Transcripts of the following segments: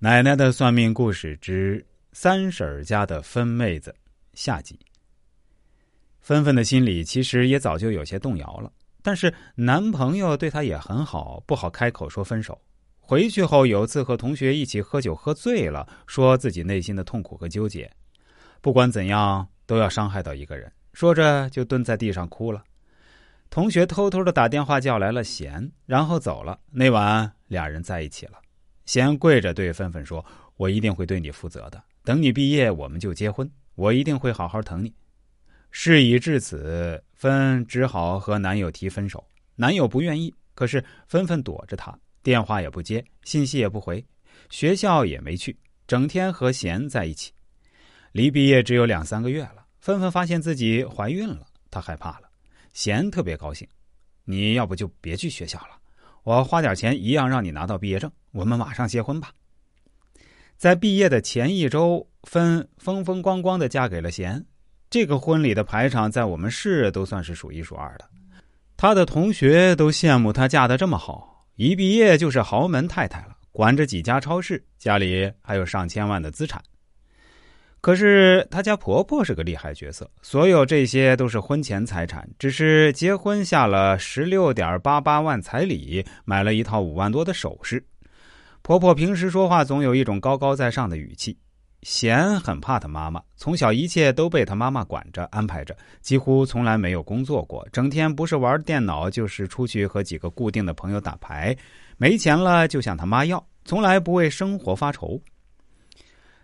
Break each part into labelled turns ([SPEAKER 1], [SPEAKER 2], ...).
[SPEAKER 1] 奶奶的算命故事之三婶家的分妹子下集。芬芬的心里其实也早就有些动摇了，但是男朋友对她也很好，不好开口说分手。回去后有次和同学一起喝酒，喝醉了，说自己内心的痛苦和纠结，不管怎样都要伤害到一个人，说着就蹲在地上哭了。同学偷偷的打电话叫来了贤，然后走了。那晚俩人在一起了。贤跪着对芬芬说：“我一定会对你负责的。等你毕业，我们就结婚。我一定会好好疼你。”事已至此，芬只好和男友提分手。男友不愿意，可是芬芬躲着他，电话也不接，信息也不回，学校也没去，整天和贤在一起。离毕业只有两三个月了，芬芬发现自己怀孕了，她害怕了。贤特别高兴：“你要不就别去学校了。”我花点钱一样让你拿到毕业证，我们马上结婚吧。在毕业的前一周，芬风风光光的嫁给了贤。这个婚礼的排场在我们市都算是数一数二的，她的同学都羡慕她嫁的这么好，一毕业就是豪门太太了，管着几家超市，家里还有上千万的资产。可是她家婆婆是个厉害角色，所有这些都是婚前财产，只是结婚下了十六点八八万彩礼，买了一套五万多的首饰。婆婆平时说话总有一种高高在上的语气。贤很怕她妈妈，从小一切都被她妈妈管着安排着，几乎从来没有工作过，整天不是玩电脑就是出去和几个固定的朋友打牌，没钱了就向他妈要，从来不为生活发愁。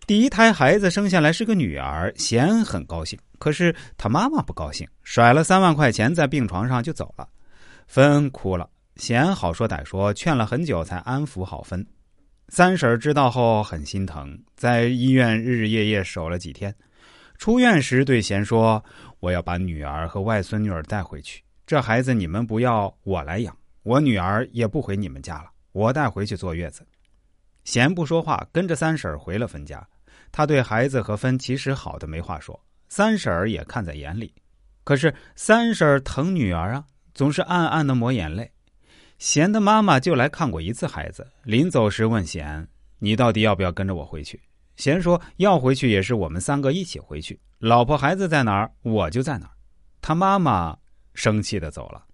[SPEAKER 1] 第一胎孩子生下来是个女儿，贤很高兴。可是他妈妈不高兴，甩了三万块钱在病床上就走了。芬哭了，贤好说歹说，劝了很久才安抚好芬。三婶知道后很心疼，在医院日日夜夜守了几天。出院时对贤说：“我要把女儿和外孙女儿带回去，这孩子你们不要，我来养。我女儿也不回你们家了，我带回去坐月子。”贤不说话，跟着三婶回了芬家。他对孩子和芬其实好的没话说，三婶儿也看在眼里。可是三婶儿疼女儿啊，总是暗暗的抹眼泪。贤的妈妈就来看过一次孩子，临走时问贤：“你到底要不要跟着我回去？”贤说：“要回去也是我们三个一起回去，老婆孩子在哪儿，我就在哪儿。”他妈妈生气的走了。